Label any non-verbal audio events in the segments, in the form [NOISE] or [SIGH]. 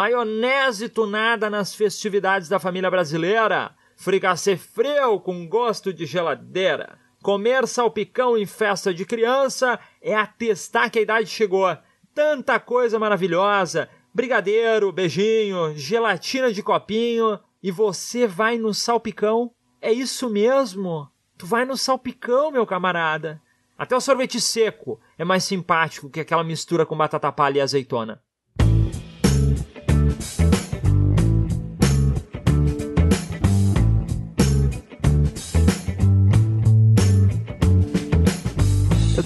Maionese tunada nas festividades da família brasileira. Fricassê frio com gosto de geladeira. Comer salpicão em festa de criança é atestar que a idade chegou. Tanta coisa maravilhosa. Brigadeiro, beijinho, gelatina de copinho. E você vai no salpicão? É isso mesmo? Tu vai no salpicão, meu camarada. Até o sorvete seco é mais simpático que aquela mistura com batata palha e azeitona.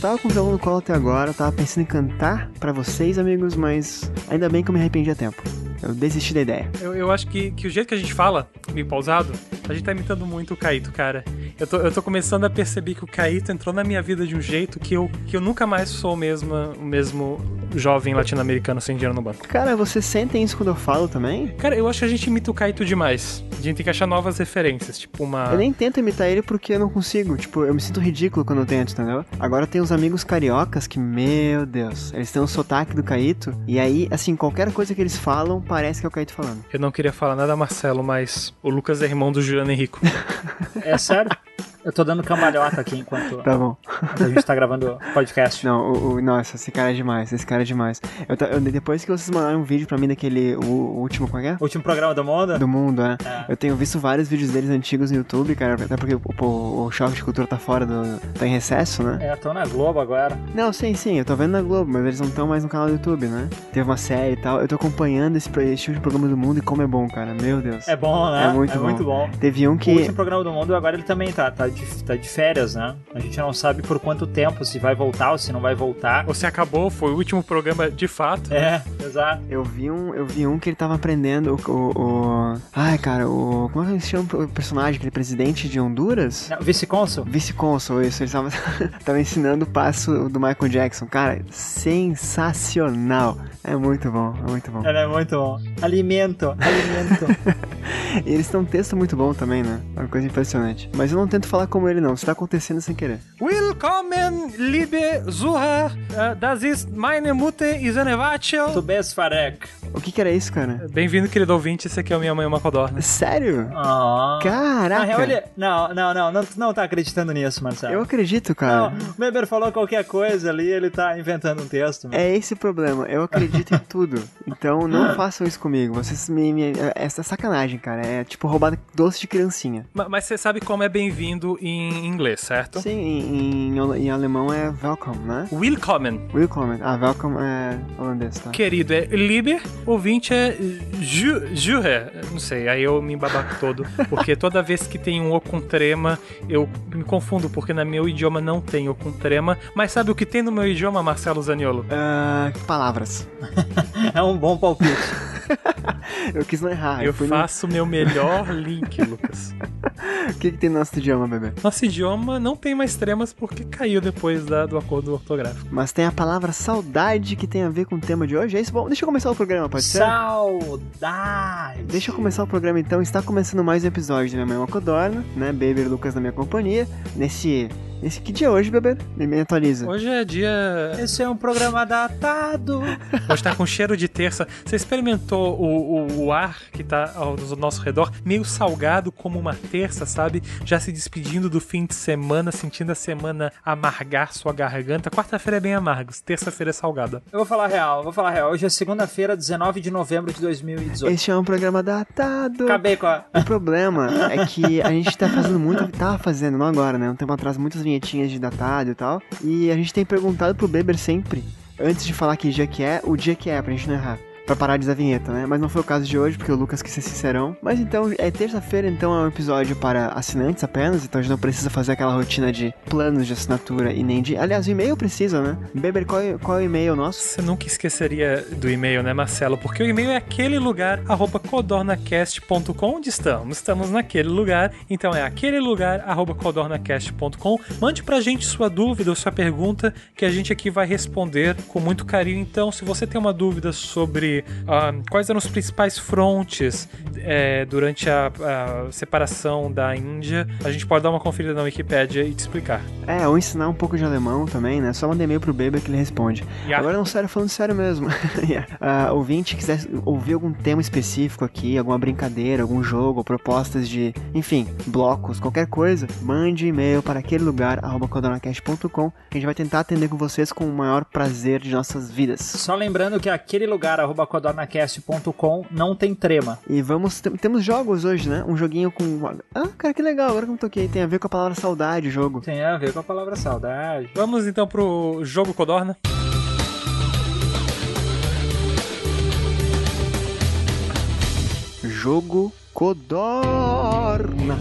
Tava com o violão no colo até agora, tava pensando em cantar pra vocês, amigos, mas ainda bem que eu me arrependi a tempo. Eu desisti da ideia. Eu, eu acho que, que o jeito que a gente fala, meio pausado, a gente tá imitando muito o Caíto, cara. Eu tô, eu tô começando a perceber que o Caíto entrou na minha vida de um jeito que eu, que eu nunca mais sou o mesmo, o mesmo jovem latino-americano sem dinheiro no banco. Cara, vocês sentem isso quando eu falo também? Cara, eu acho que a gente imita o Caíto demais. A gente tem que achar novas referências, tipo uma. Eu nem tento imitar ele porque eu não consigo. Tipo, eu me sinto ridículo quando eu tento, entendeu? Agora tem uns amigos cariocas que, meu Deus, eles têm o sotaque do Caíto. E aí, assim, qualquer coisa que eles falam parece que é o Caíto falando. Eu não queria falar nada, Marcelo, mas o Lucas é irmão do Juliano Henrico. É sério? [LAUGHS] Eu tô dando cambalhota aqui enquanto Tá bom. a gente tá gravando podcast. Não, o, o- nossa, esse cara é demais, esse cara é demais. Eu, eu- depois que vocês mandaram um vídeo pra mim daquele, o, o último, qual é? que é? Último programa do mundo? Do mundo, é. É. Eu tenho visto vários vídeos deles antigos no YouTube, cara, até porque o, o, o Choque de Cultura tá fora do. tá em recesso, né? É, tô na Globo agora. Não, sim, sim, eu tô vendo na Globo, mas eles não estão mais no canal do YouTube, né? Teve uma série e tal. Eu tô acompanhando esse, esse tipo de programa do mundo e como é bom, cara. Meu Deus. É bom, né? É muito bom. muito bom. Teve um O que. último programa do mundo agora ele também tá, tá, de, tá de férias, né? A gente não sabe por quanto tempo, se vai voltar ou se não vai voltar. Você acabou, foi o último programa de fato. É, exato. Eu vi um, eu vi um que ele tava aprendendo o. o, o- Ai, cara, o. Como é que se chama o personagem? Aquele presidente de Honduras? Não, Vice-cônsul? Vice-cônsul, isso. Ele tava, [LAUGHS] tava ensinando o passo do Michael Jackson. Cara, sensacional. É muito bom, é muito bom. Ele é muito bom. Alimento, alimento. [LAUGHS] E eles têm um texto muito bom também, né? É uma coisa impressionante. Mas eu não tento falar como ele, não. Isso tá acontecendo sem querer. Willkommen, liebe Zuhörer, äh, das ist meine Mutter Isanevatio. tu bes farek. O que que era isso, cara? Bem-vindo, querido ouvinte, esse aqui é o Minha Mãe uma Codorna. Sério? Ah. Caraca! Na real, ele... Não, não, não, não, tu não tá acreditando nisso, Marcelo. Eu acredito, Não, cara. o Weber falou qualquer coisa ali, ele tá inventando um texto. mano. É esse o problema. Eu acredito em tudo. [LAUGHS] Então não façam isso comigo. Vocês me. me essa é sacanagem, cara. É tipo roubar doce de criancinha. Ma- Mas você sabe como é bem-vindo em inglês, certo? Sim, em, em, em alemão é welcome, né? Willkommen. Willkommen. Ah, welcome é holandês, tá? Querido é Liber, ouvinte é Ju- Juher. Não sei, aí eu me embabaco todo. Porque toda vez que tem um O com trema, eu me confundo, porque no meu idioma não tem O com trema. Mas sabe o que tem no meu idioma, Marcelo Zaniolo? Ah, palavras. [LAUGHS] É um bom palpite. [LAUGHS] Eu quis não errar. eu no- faço o meu melhor link, Lucas. [LAUGHS] O que, que tem no nosso idioma, bebê? Nosso idioma não tem mais tremas porque caiu depois da- do acordo ortográfico. Mas tem a palavra saudade que tem a ver com o tema de hoje. É isso? Bom, deixa eu começar o programa, pode ser? Saudade. Deixa eu começar o programa então. Está começando mais um episódio da Minha Mãe uma Codorna, né? Baby e Lucas na minha companhia. Nesse. Nesse que dia é hoje, bebê? Me, me atualiza. Hoje é dia. Esse é um programa datado. [LAUGHS] Hoje tá com cheiro de terça. Você experimentou o, o, o ar que tá ao ao nosso redor, meio salgado como uma terça, sabe? Já se despedindo do fim de semana, sentindo a semana amargar sua garganta. Quarta-feira é bem amargo, terça-feira é salgada. Eu vou falar real, vou falar real. Hoje é segunda-feira, 19 de novembro de 2018. Este é um programa datado. Acabei com a. O problema é que a gente tá fazendo muito, tava fazendo, não agora, né? Um tempo atrás, muitas vinhetinhas de datado e tal. E a gente tem perguntado pro Beber sempre, antes de falar que dia que é, o dia que é, pra gente não errar. Pra parar de usar vinheta, né? Mas não foi o caso de hoje, porque o Lucas quis ser sincerão. Mas então, é terça-feira, então é um episódio para assinantes apenas, então a gente não precisa fazer aquela rotina de planos de assinatura e nem de. Aliás, o e-mail precisa, né? Beber, qual, é- qual é o e-mail nosso? Você nunca esqueceria do e-mail, né, Marcelo? Porque o e-mail é aquele lugar, arroba codornacast.com, onde estamos. Estamos naquele lugar, então é aquele lugar, arroba codornacast.com. Mande pra gente sua dúvida ou sua pergunta, que a gente aqui vai responder com muito carinho. Então, se você tem uma dúvida sobre ah, quais eram os principais frontes é, durante a, a separação da Índia, a gente pode dar uma conferida na Wikipédia e te explicar. É, ou ensinar um pouco de alemão também, né? Só manda e-mail pro Beber que ele responde. Yeah. Agora, não, sério, falando sério mesmo. [LAUGHS] yeah. Ah, ouvinte quiser ouvir algum tema específico aqui, alguma brincadeira, algum jogo, propostas de, enfim, blocos, qualquer coisa, mande e-mail para aquele lugar, arroba codornacast.com, que a gente vai tentar atender com vocês com o maior prazer de nossas vidas. Só lembrando que aquele lugar, arroba codornacast.com, não tem trema. E vamos, tem- temos jogos hoje, né? Um joguinho com. Ah, cara, que legal, agora que eu me toquei, tem a ver com a palavra saudade o jogo. Tem a ver com a palavra saudade. Vamos então pro jogo Codorna. Jogo Codorna.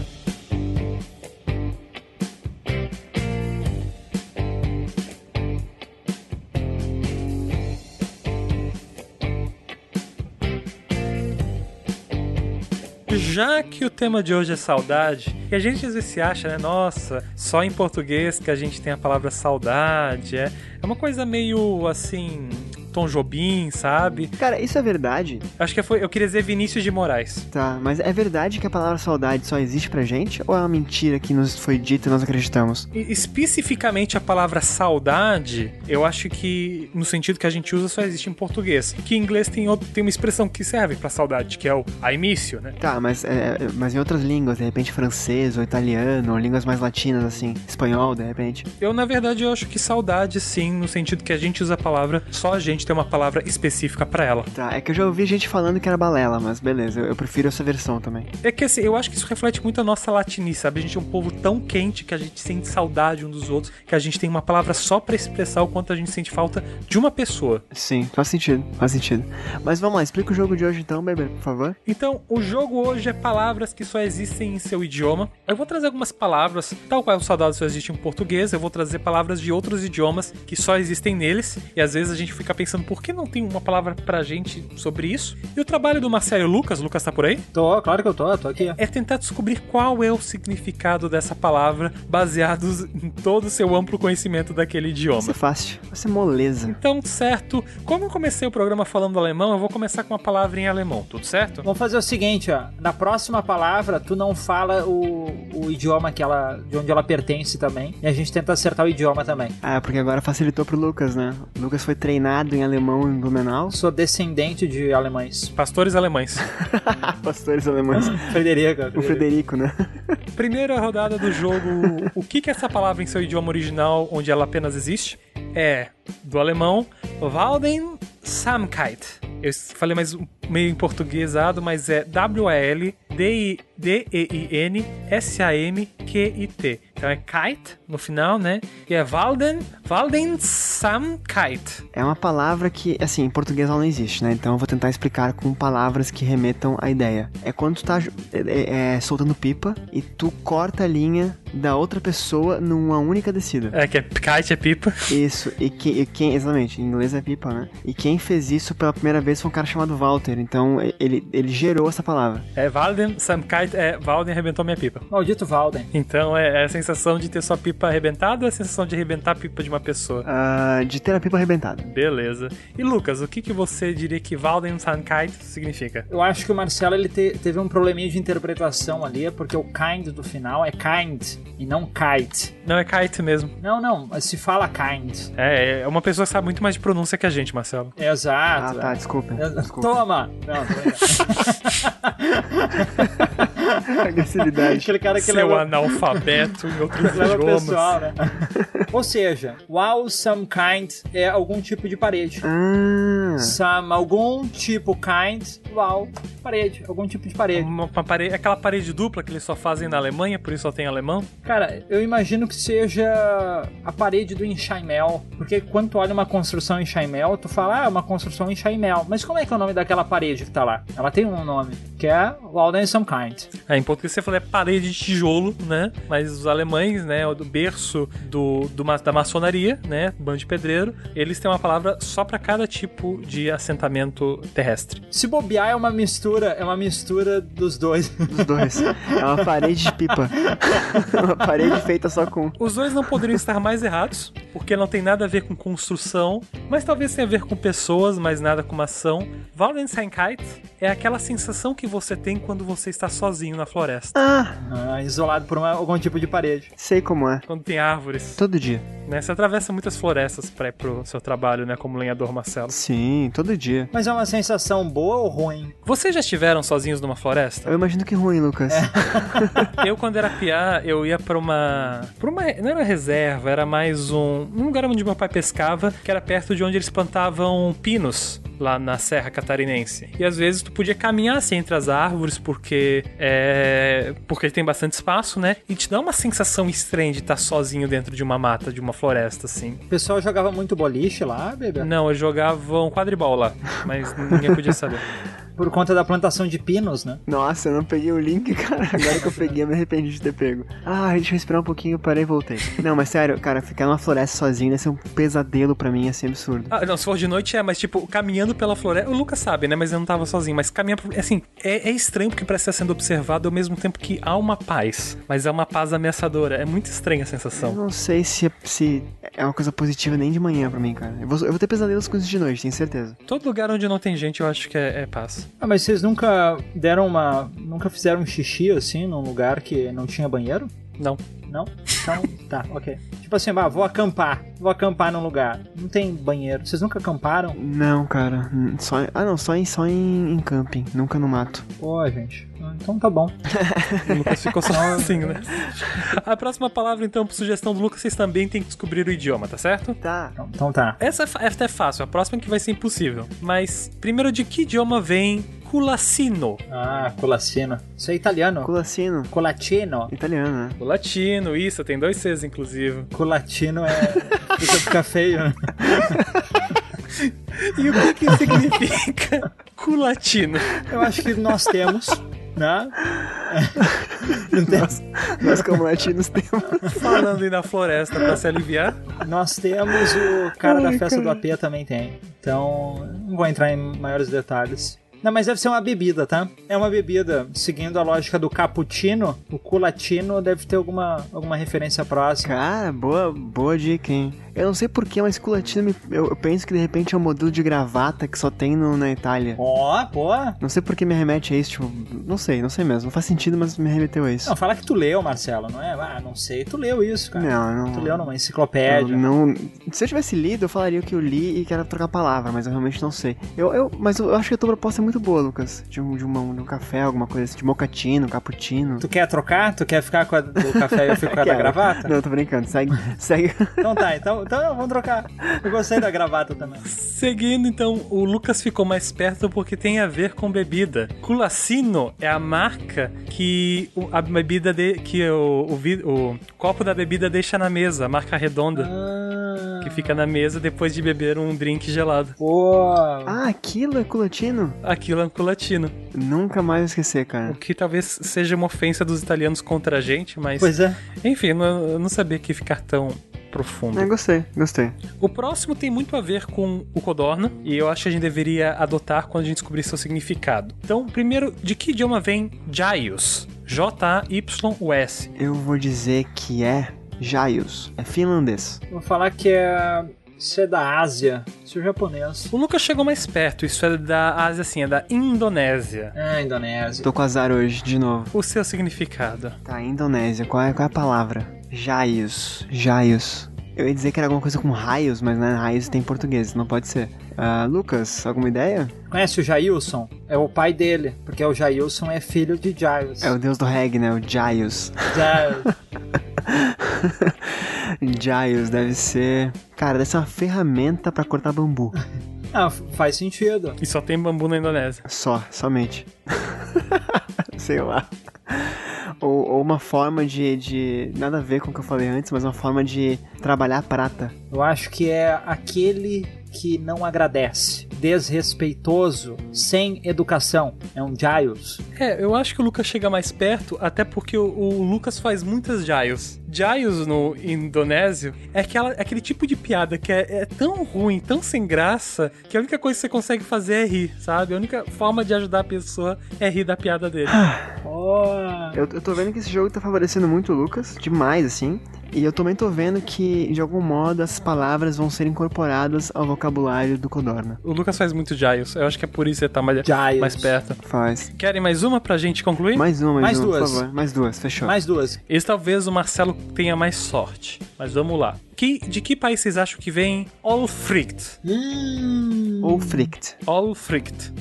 Já que o tema de hoje é saudade, e a gente às vezes se acha, né? Nossa, só em português que a gente tem a palavra saudade. É, é uma coisa meio assim. Tom Jobim, sabe? Cara, isso é verdade? Acho que foi, eu queria dizer Vinícius de Moraes. Tá, mas é verdade que a palavra saudade só existe pra gente? Ou é uma mentira que nos foi dita e nós acreditamos? E, especificamente a palavra saudade, eu acho que no sentido que a gente usa só existe em português. Que em inglês tem, outro, tem uma expressão que serve pra saudade, que é o aimício, né? Tá, mas, é, mas em outras línguas, de repente francês ou italiano, ou línguas mais latinas, assim, espanhol, de repente. Eu, na verdade, eu acho que saudade, sim, no sentido que a gente usa a palavra, só a gente tem uma palavra específica pra ela. Tá, é que eu já ouvi gente falando que era balela, mas beleza, eu, eu prefiro essa versão também. É que assim, eu acho que isso reflete muito a nossa latinice, sabe? A gente é um povo tão quente que a gente sente saudade um dos outros, que a gente tem uma palavra só pra expressar o quanto a gente sente falta de uma pessoa. Sim, faz sentido, faz sentido. Mas vamos lá, explica o jogo de hoje então, Beber, por favor. Então, o jogo hoje é palavras que só existem em seu idioma. Eu vou trazer algumas palavras, tal qual o saudade só existe em português, eu vou trazer palavras de outros idiomas que só existem neles. E às vezes a gente fica pensando, por que não tem uma palavra pra gente sobre isso? E o trabalho do Marcelo e o Lucas, Lucas tá por aí? Tô, claro que eu tô, tô aqui. é tentar descobrir qual é o significado dessa palavra, baseados em todo o seu amplo conhecimento daquele idioma. ser fácil, vai ser moleza. Então, certo, como eu comecei o programa falando alemão, eu vou começar com uma palavra em alemão, tudo certo? Vamos fazer o seguinte, ó. Na próxima palavra, tu não fala o, o idioma que ela, de onde ela pertence também. E a gente tenta acertar o idioma também. Ah, porque agora facilitou pro Lucas, né? O Lucas foi treinado em alemão em Blumenau. Sou descendente de alemães. [LAUGHS] Pastores alemães. [LAUGHS] Pastores alemães. [LAUGHS] Frederica. O Frederico, né? Primeira rodada do jogo, o que que é essa palavra em seu idioma original, onde ela apenas existe? É do alemão Waldensamkeit. Eu falei mais meio em portuguesado, mas é W-A-L-D-I-D-E-I-N-S-A-M-Q-I-T. Então é kite no final, né? E é Walden, Waldensamkeit. É uma palavra que, assim, em português ela não existe, né? Então eu vou tentar explicar com palavras que remetam à ideia. É quando tu tá é, é, é, soltando pipa e tu corta a linha da outra pessoa numa única descida. É que é kite é pipa. Isso, e, que, e quem, exatamente, em inglês é pipa, né? E quem fez isso pela primeira vez foi um cara chamado Walter, então ele, ele gerou essa palavra. É Waldensamkeit, é Walden arrebentou minha pipa. Maldito Valden. Então é, é a sensação de ter sua pipa arrebentada ou é a sensação de arrebentar a pipa de uma pessoa? Ah, de ter a pipa arrebentada. Beleza. E Lucas, o que, que você diria que Waldensamkeit significa? Eu acho que o Marcelo ele te- teve um probleminha de interpretação ali, porque o kind do final é kind e não kite. Não, é kite mesmo. Não, não, mas se fala kind. É, é uma pessoa que sabe muito mais de pronúncia que a gente, Marcelo. Ah, Exato. tá, é. desculpa. Desculpa. Toma! Não. [LAUGHS] Agressividade. Aquele cara que Seu leva, analfabeto em outros [LAUGHS] leva idiomas. pessoal, né? Ou seja, wow, some kind é algum tipo de parede. Ah, Some, algum tipo kind, wow, parede, algum tipo de parede. Uma, uma parede, aquela parede dupla que eles só fazem na Alemanha, por isso só tem alemão. Cara, eu imagino que seja a parede do Enxaimel, porque quando tu olha uma construção em Enxaimel, tu fala, ah, é uma construção em Mas como é que é o nome daquela parede que tá lá? Ela tem um nome, que é Walden Some Kind. É, em português você falou é parede de tijolo, né? Mas os alemães, né, o do berço do, do da maçonaria, né, bando de pedreiro, eles têm uma palavra só pra cada tipo de assentamento terrestre. Se bobear é uma mistura, é uma mistura dos dois. os dois. É uma parede de pipa. [LAUGHS] uma parede feita só com. Os dois não poderiam estar mais errados, porque não tem nada a ver com construção, mas talvez tenha a ver com pessoas, mas nada com uma ação. Waldensteinkeit é aquela sensação que você tem quando você está sozinho na floresta. Ah, Ah, isolado por uma- algum tipo de parede. sei como é. Quando tem árvores, Todo dia. né? Você atravessa muitas florestas para ir pro seu trabalho, né? Como lenhador Marcelo. Sim, todo dia. Mas é uma sensação boa ou ruim? Vocês já estiveram sozinhos numa floresta? Eu imagino que ruim, Lucas. [LAUGHS] Eu, quando era piá, eu ia pra uma. pra uma. Não era reserva, era mais um. Um lugar onde meu pai pescava, que era perto de onde eles plantavam pinos. Lá na Serra Catarinense. E às vezes tu podia caminhar assim entre as árvores, porque. É. Porque tem bastante espaço, né? E te dá uma sensação estranha de estar sozinho dentro de uma mata, de uma floresta, assim. O pessoal jogava muito boliche lá, bebê? Não, eu jogava um quadribol lá, mas ninguém podia saber. [LAUGHS] Por conta da plantação de pinos, né? Nossa, eu não peguei o link, [LAUGHS] cara. Agora que eu peguei, eu me arrependi de ter pego. Ah, deixa eu esperar um pouquinho, parei e voltei. Não, mas sério, cara, ficar numa floresta sozinho deve ser um pesadelo pra mim, assim, absurdo. Ah, não, se for de noite é, mas tipo, caminhando pela floresta. O Lucas sabe, né? Mas eu não tava sozinho. Mas caminhar. por- Assim, é, é estranho porque parece estar sendo observado ao mesmo tempo que há uma paz. Mas é uma paz ameaçadora. É muito estranha a Eu sensação. não sei se é, se é uma coisa positiva nem de manhã pra mim, cara. Eu vou, eu vou ter pesadelos com isso de noite, tenho certeza. Todo lugar onde não tem gente, eu acho que é, é paz. Ah, mas vocês nunca deram uma. Nunca fizeram um xixi assim num lugar que não tinha banheiro? Não. Não? Então, tá, ok. Tipo assim, ah, vou acampar. Vou acampar num lugar. Não tem banheiro. Vocês nunca acamparam? Não, cara. Só, ah, não, só em, só em, em camping, nunca no mato. Pô, gente. Então tá bom. [LAUGHS] O Lucas ficou sozinho, né? A próxima palavra, então, por sugestão do Lucas, vocês também têm que descobrir o idioma, tá certo? Tá. Então, então tá. Essa é, essa é fácil, a próxima que vai ser impossível. Mas, primeiro, de que idioma vem culacino? Ah, colacino. Isso é italiano. Culacino. Colatino. Italiano, né? O latino, isso, tem dois Cs, inclusive. Colatino é. Fica, fica feio, né? [LAUGHS] E o que que significa [LAUGHS] culatino? Eu acho que nós temos, né? [LAUGHS] Não temos. Nós como latinos temos. Falando aí na floresta pra se aliviar. Nós temos o cara da Ai, festa do cara. AP também tem. Então, não vou entrar em maiores detalhes. Não, mas deve ser uma bebida, tá? É uma bebida. Seguindo a lógica do cappuccino, o culatino deve ter alguma, alguma referência próxima. Cara, boa, boa dica, hein? Eu não sei porquê, mas culatino, me- eu, eu penso que de repente é um modelo de gravata que só tem no- na Itália. Ó, pô. Não sei por que me remete a isso, tipo, não sei, não sei mesmo. Não faz sentido, mas me remeteu a isso. Não, fala que tu leu, Marcelo, não é? Ah, não sei. Tu leu isso, cara. Não, não. Tu leu numa enciclopédia. não, se eu tivesse lido, eu falaria o que eu li e que era trocar palavra, mas eu realmente não sei. Eu, eu, mas eu acho que a tua proposta é muito boa, Lucas. De um, de, uma, de um café, alguma coisa assim, de mocatino, cappuccino. Tu quer trocar? Tu quer ficar com a do café e eu fico com a da [LAUGHS] gravata? Não, tô brincando. Segue, [LAUGHS] segue. Então tá, então, então vamos trocar. Eu gostei da gravata também. Seguindo, então, o Lucas ficou mais perto porque tem a ver com bebida. Culacino é a marca que o- a bebida de, que o, o, o copo da bebida deixa na mesa, a marca redonda. Ah, Que fica na mesa depois de beber um drink gelado. Pô. Ah, aquilo é culatino? Aquilo é um culatino. Nunca mais esquecer, O cara. que talvez seja uma ofensa dos italianos contra a gente, mas. Pois é. Enfim, eu não, sabia que ia ficar tão profundo. É, gostei, gostei. O próximo tem muito a ver com o codorna, e eu acho que a gente deveria adotar quando a gente descobrir seu significado. Então, primeiro, de que idioma vem Jaius? J-A-Y-U-S. Eu vou dizer que é Jaius. É finlandês. Vou falar que é. Isso é da Ásia. Isso é japonês. O Lucas chegou mais perto, isso é da Ásia, assim, é da Indonésia. Ah, Indonésia. Tô com azar hoje, de novo. O seu significado? Tá, Indonésia. Qual é, qual é a palavra? Jaius. Jaius. Eu ia dizer que era alguma coisa com raios, mas não é raios tem em português, não pode ser. Ah, Lucas, alguma ideia? Conhece o Jailson? É o pai dele, porque o Jailson é filho de Giles. É o deus do reggae, né? O Giles. Giles. [LAUGHS] [LAUGHS] Giles deve ser. Cara, deve ser uma ferramenta pra cortar bambu. [LAUGHS] Ah, faz sentido. E só tem bambu na Indonésia. Só, somente. [LAUGHS] Sei lá. Ou, ou uma forma de, de. Nada a ver com o que eu falei antes, mas uma forma de trabalhar a prata. Eu acho que é aquele que não agradece, desrespeitoso, sem educação. É um Giles. É, eu acho que o Lucas chega mais perto, até porque o, o Lucas faz muitas Giles. Giles no indonésio é aquela, aquele tipo de piada que é, é tão ruim, tão sem graça, que a única coisa que você consegue fazer é rir, sabe? A única forma de ajudar a pessoa é rir da piada dele. Oh. Eu, eu tô vendo que esse jogo tá favorecendo muito o Lucas, demais, assim. E eu também tô vendo que, de algum modo, essas palavras vão ser incorporadas ao vocabulário do Codorna. O Lucas faz muito Giles. Eu acho que é por isso que ele tá mais, Giles. mais perto. Faz. Querem mais uma pra gente concluir? Mais uma, mais, Mais uma, duas. por favor. Mais duas, fechou. Mais duas. Esse talvez o Marcelo tenha mais sorte. Mas vamos lá. Que, de que país vocês acham que vem Olfricht? Hum. Olfricht.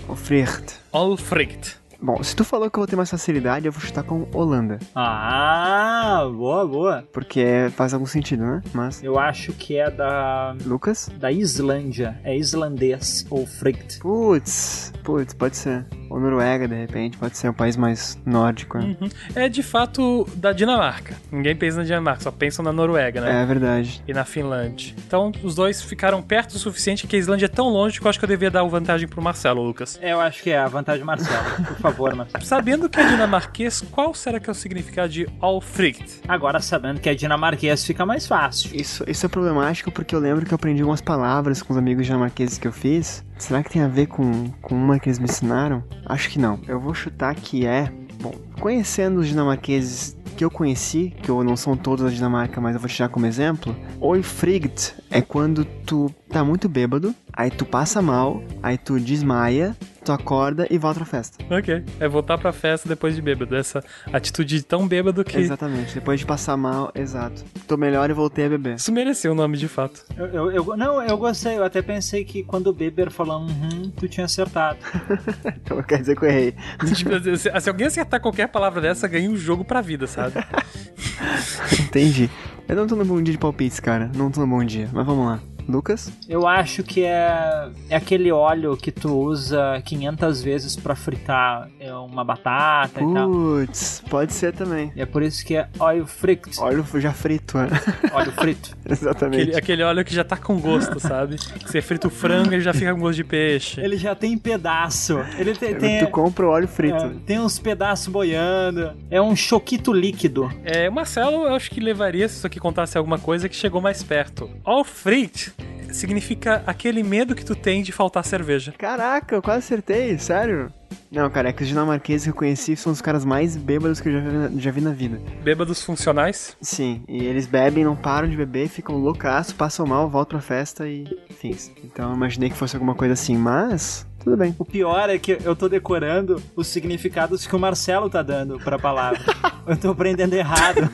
Ou fricht. Olfricht. Bom, se tu falou que eu vou ter mais facilidade, eu vou chutar com Holanda. Ah, boa, boa. Porque faz algum sentido, né? Mas. Eu acho que é da Lucas? da Islândia. É islandês ou Fricht. Putz, putz, pode ser. Ou Noruega, de repente, pode ser um país mais nórdico. né? Uhum. É de fato da Dinamarca. Ninguém pensa na Dinamarca, só pensam na Noruega, né? É verdade. E na Finlândia. Então os dois ficaram perto o suficiente que a Islândia é tão longe que eu acho que eu devia dar vantagem pro Marcelo, Lucas. É, eu acho que é a vantagem Marcelo. Por favor, Marcelo. Sabendo que é dinamarquês, qual será que é o significado de Alfricht? Agora, sabendo que é dinamarquês, fica mais fácil. Isso, isso é problemático porque eu lembro que eu aprendi algumas palavras com os amigos dinamarqueses que eu fiz. Será que tem a ver com, com uma que eles me ensinaram? Acho que não. Eu vou chutar que é. Bom, conhecendo os dinamarqueses que eu conheci, que eu não são todos da Dinamarca, mas eu vou te dar como exemplo. Oifrigt é quando tu tá muito bêbado, aí tu passa mal, aí tu desmaia, tu acorda e volta pra festa. Ok. É voltar pra festa depois de bêbado. Essa atitude tão bêbado que. Exatamente, depois de passar mal, exato. Tô melhor e voltei a beber. Isso mereceu o nome de fato. Eu, eu- eu- não, eu gostei. Eu até pensei que quando o Beber falou uhum, tu tinha acertado. [LAUGHS] Então quer dizer que eu errei. Tipo, se, se alguém acertar qualquer palavra dessa, ganha um jogo pra vida, sabe? [LAUGHS] Entendi. Eu não tô no bom dia de palpites, cara. Não tô no bom dia. Mas vamos lá. Lucas? Eu acho que é, é aquele óleo que tu usa 500 vezes pra fritar é, uma batata e tal. Putz, pode ser também. E é por isso que é oil frict, Óleo já frito, né? óleo frito. [LAUGHS] Exatamente. Aquele, aquele óleo que já tá com gosto, sabe? Você frita o frango e ele já fica com gosto de peixe. Ele já tem pedaço. Ele tem, tem, Tu compra o óleo frito. é, tem uns pedaços boiando. É um choquito líquido. É, o Marcelo, eu acho que levaria, se isso aqui contasse alguma coisa, que chegou mais perto. Alfricht significa aquele medo que tu tem de faltar cerveja. Caraca, eu quase acertei, sério? Não, cara, é que os dinamarqueses que eu conheci são os caras mais bêbados que eu já vi na, já vi na vida. Bêbados funcionais. Sim, e eles bebem, não param de beber, ficam loucaço, passam mal, voltam pra festa e fins. Então eu imaginei que fosse alguma coisa assim, mas tudo bem. O pior é que eu tô decorando os significados que o Marcelo tá dando pra palavra. [LAUGHS] eu tô aprendendo errado.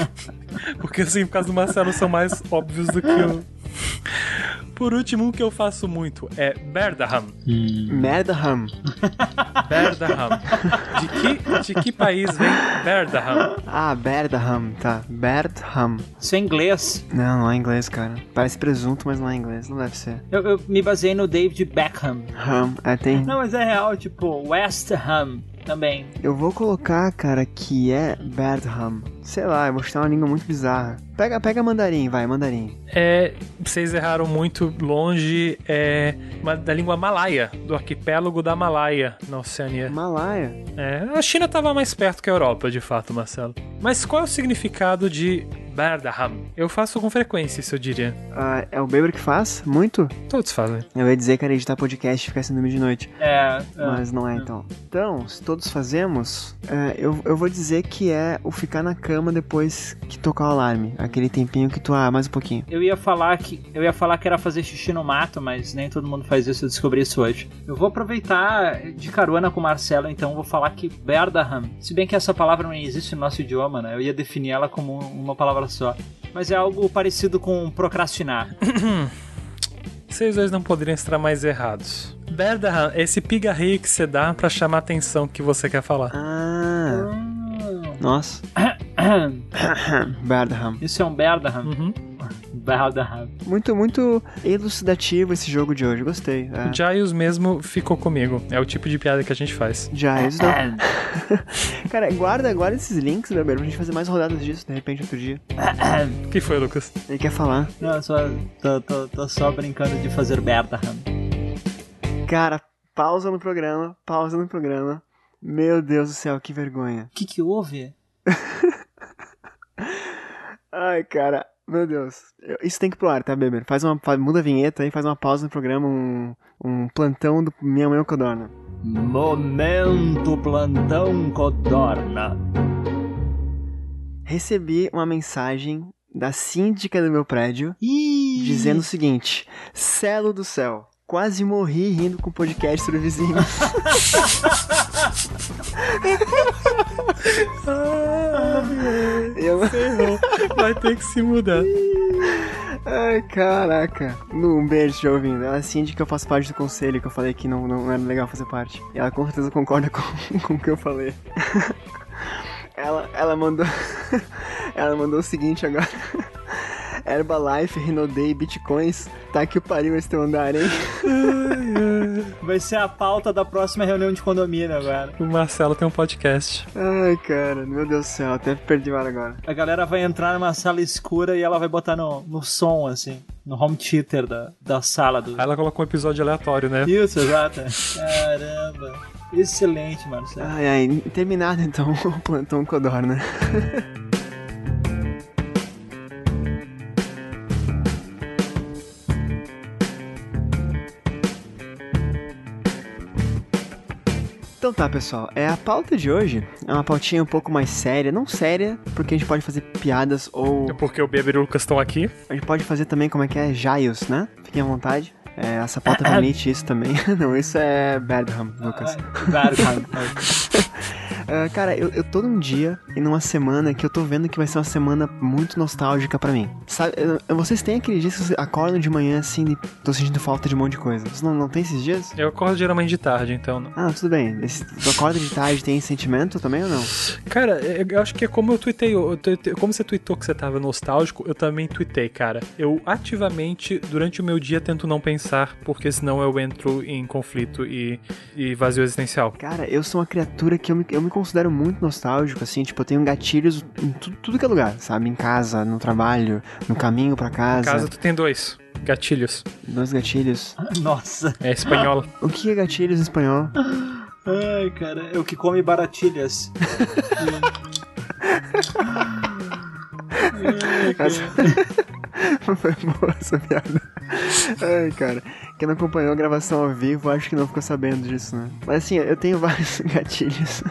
[LAUGHS] Porque assim, por causa do Marcelo, são mais óbvios do que eu. Por último, um que eu faço muito é Berdaham. Merdaham. [LAUGHS] Berdaham. De que, de que país vem Berdaham? Ah, Berdaham, tá. Berdham. Isso é inglês. Não, não é inglês, cara. Parece presunto, mas não é inglês. Não deve ser. Eu, eu me baseei no David Beckham. Ham. É, tem. Não, mas é real, tipo, West Ham também. Eu vou colocar, cara, que é Berdham. Sei lá, eu vou chutar uma língua muito bizarra. Pega, pega mandarim, vai, mandarim. É, vocês erraram muito longe. É da língua malaia, do arquipélago da Malaia, na Oceania. Malaya. É, a China tava mais perto que a Europa, de fato, Marcelo. Mas qual é o significado de Berdaham? Eu faço com frequência, isso eu diria. Ah, é o Beber que faz? Muito? Todos fazem. Eu ia dizer que era editar podcast e ficar sendo de noite. É. Mas não é então. Então, se todos fazemos, é, eu, eu vou dizer que é o ficar na cama depois que tocar o alarme. Aquele tempinho que tu, ah, mais um pouquinho. Eu ia falar que eu ia falar que era fazer xixi no mato, mas nem todo mundo faz isso, eu descobri isso hoje. Eu vou aproveitar de carona com o Marcelo, então vou falar que Berdaham. Se bem que essa palavra não existe no nosso idioma, né? Eu ia definir ela como uma palavra Olha só. Mas é algo parecido com procrastinar. [LAUGHS] Vocês dois não poderiam estar mais errados. Berdahan é esse pigarreio que você dá pra chamar a atenção que você quer falar. Ah, nossa. [COUGHS] [COUGHS] Bardham. Isso é um Berdaham. Uhum. Berdaham. Muito, muito elucidativo esse jogo de hoje, gostei. É. Giles mesmo ficou comigo. É o tipo de piada que a gente faz. Giles, não. [LAUGHS] Cara, guarda, guarda esses links, meu pra gente fazer mais rodadas disso, de repente, outro dia. O que foi, Lucas? Ele quer falar. Não, só, tô, tô, tô só brincando de fazer Berdaham. Cara, pausa no programa, pausa no programa. Meu Deus do céu, que vergonha. O que que houve? [LAUGHS] Ai, cara, meu Deus. Eu- Isso tem que ir pro ar, tá, Beber? Faz uma, muda a vinheta aí, faz uma pausa no programa, um, um plantão do Minha Mãe é Codorna. Momento Plantão Codorna. Recebi uma mensagem da síndica do meu prédio Ih, dizendo o seguinte: Celo do céu, quase morri rindo com o podcast sobre vizinhos. Eu- Vai ter que se mudar. Ai, caraca. Lu, um beijo, já ouvindo. Ela é síndica, eu faço parte do conselho, que eu falei que não, não era legal fazer parte. E ela com certeza concorda com, [LAUGHS] com o que eu falei. Ela, ela mandou. [LAUGHS] ela mandou o seguinte agora. Herbalife, Rinodei, Bitcoins. Tá que o pariu esse teu andar, hein? [LAUGHS] Vai ser a pauta da próxima reunião de condomínio agora. O Marcelo tem um podcast. Ai, cara, meu Deus do céu, até perdi o ar agora. A galera vai entrar numa sala escura e ela vai botar no, no som, assim, no home theater da, da sala do. Aí ela colocou um episódio aleatório, né? Isso, exato. Caramba. Excelente, Marcelo. Ai, ai, terminado então [LAUGHS] o plantão Codorna. [LAUGHS] Então tá, pessoal. É a pauta de hoje. É uma pautinha um pouco mais séria, não séria, porque a gente pode fazer piadas ou É porque o Beber e o Lucas estão aqui. a gente pode fazer também como é que é Giles, né? Fiquem à vontade. É, essa pauta [COUGHS] permite isso também. [LAUGHS] não, isso é Badham, Lucas. Berdaham. [LAUGHS] Ah, cara, eu, eu tô num dia e numa semana que eu tô vendo que vai ser uma semana muito nostálgica pra mim. Sabe, eu- vocês têm aquele dia que vocês acordam de manhã assim e tô sentindo falta de um monte de coisa. Vocês não, não tem esses dias? Eu acordo geralmente de tarde, então. não. Ah, tudo bem. Esse, tu acorda de tarde tem esse sentimento também ou não? Cara, eu eu acho que é como eu tuitei, eu tuitei- como você tweetou que você tava nostálgico, eu também tuitei, cara. Eu ativamente, durante o meu dia, tento não pensar, porque senão eu entro em conflito e, e vazio existencial. Cara, eu sou uma criatura que eu me, eu me considero muito nostálgico, assim, tipo, eu tenho gatilhos em tu- tudo que é lugar, sabe? Em casa, no trabalho, no caminho pra Em casa. casa tu tem dois gatilhos. Dois gatilhos. [LAUGHS] Nossa. É espanhola. [LAUGHS] O que é gatilhos em espanhol? Ai, cara, é o que come baratilhas. [LAUGHS] Cara. [LAUGHS] Foi boa essa piada. Ai, cara. Quem não acompanhou a gravação ao vivo, acho que não ficou sabendo disso, né? Mas assim, eu tenho [LAUGHS] vários gatilhos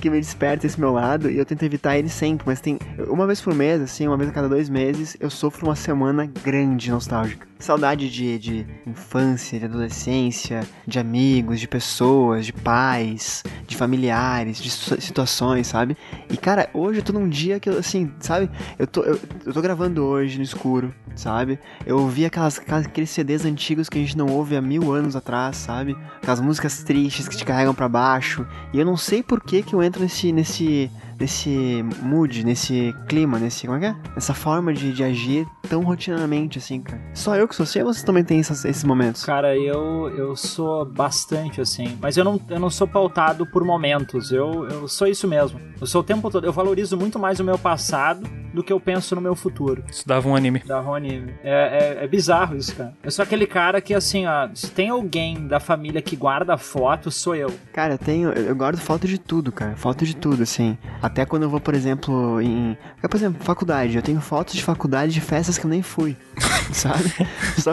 que me despertam esse meu lado e eu tento evitar eles sempre, mas tem. Uma vez por mês, assim, uma vez a cada dois meses, eu sofro uma semana grande nostálgica. Saudade de, de infância, de adolescência, de amigos, de pessoas, de pais, de familiares, de situ- situações, sabe? E cara, hoje eu tô num dia que eu, assim, sabe? Eu tô, eu, eu tô gravando hoje no escuro, sabe? Eu ouvi aquelas, aquelas- aqueles CDs antigos que a gente não ouve há mil anos atrás, sabe? Aquelas músicas tristes que te carregam pra baixo. E eu não sei por que que eu entro nesse, nesse, nesse mood, nesse clima, nesse, como é que é? Nessa forma de, de agir tão rotineiramente, assim, cara. Só eu que sou assim ou vocês também essas- esses momentos? Cara, eu, eu sou bastante assim, mas eu não, eu não sou pautado por momentos, eu, eu sou isso mesmo. Eu sou o tempo todo, eu valorizo muito mais o meu passado do que eu penso no meu futuro. Isso dava um anime. Da Rony. É, é, é bizarro isso, cara. Eu sou aquele cara que, assim, ó, se tem alguém da família que guarda foto, sou eu. Cara, eu tenho. Eu eu guardo foto de tudo, cara. Foto de tudo, assim. Até quando eu vou, por exemplo, em. Por exemplo, faculdade. Eu tenho fotos de faculdade de festas que eu nem fui. [LAUGHS] sabe? Só.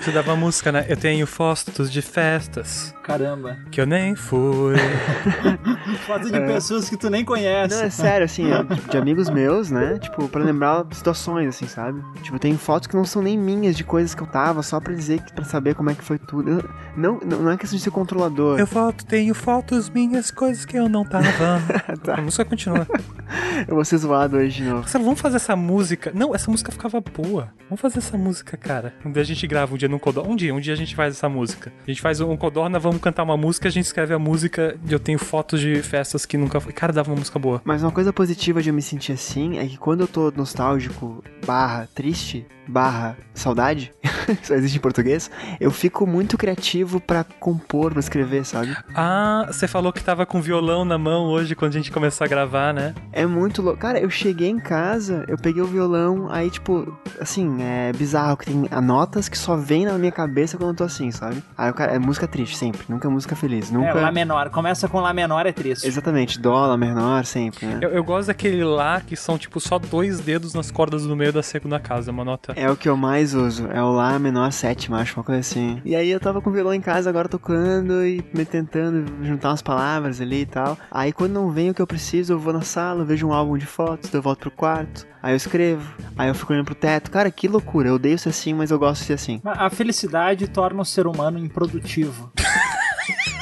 Você dava música, né? Eu tenho fotos de festas. caramba. Que eu nem fui. [LAUGHS] Foto de pessoas que tu nem conhece. Não, é sério, assim, é, tipo, de amigos meus, né? Tipo, pra lembrar situações, assim, sabe? Tipo, tem fotos que não são nem minhas de coisas que eu tava, só pra dizer, que, pra saber como é que foi tudo. Eu- não, não, é questão de ser controlador. Eu foto, tenho fotos minhas, coisas que eu não tava. [LAUGHS] Tá. A música continua. Eu vou ser zoado hoje de novo. Marcelo, vamos fazer essa música. Não, essa música ficava boa. Vamos fazer essa música, cara. Um dia a gente grava um dia num Codorna. Um dia, um dia a gente faz essa música. A gente faz um Codorna, vamos cantar uma música, a gente escreve a música eu tenho fotos de festas que nunca foi. Cara, dava uma música boa. Mas uma coisa positiva de eu me sentir assim é que quando eu tô nostálgico, barra triste, barra saudade, [LAUGHS] só existe em português, eu fico muito criativo pra compor, pra escrever, sabe? Ah, você falou que tava com violão na mão hoje quando a gente começou a gravar, né? É muito louco. Cara, eu cheguei em casa, eu peguei o violão, aí, tipo, assim, é bizarro que tem notas que só vem na minha cabeça quando eu tô assim, sabe? Aí o cara, é música triste, sempre. Nunca é música feliz. É, Nunca. Lá menor. Começa com Lá menor, é triste. Exatamente, dólar menor, sempre, né? Eu, eu gosto daquele lá que são tipo só dois dedos nas cordas no meio da segunda casa, uma nota. É o que eu mais uso. É o Lá menor sétima, acho, uma coisa assim. E aí eu tava com o violão em casa agora tocando e me tentando juntar umas palavras ali e tal. Aí quando não vem o que eu preciso, eu vou na sala, vejo um álbum de fotos, eu volto pro quarto. Aí eu escrevo. Aí eu fico olhando pro teto. Cara, que loucura. Eu odeio ser assim, mas eu gosto de ser assim. A felicidade torna o ser humano improdutivo.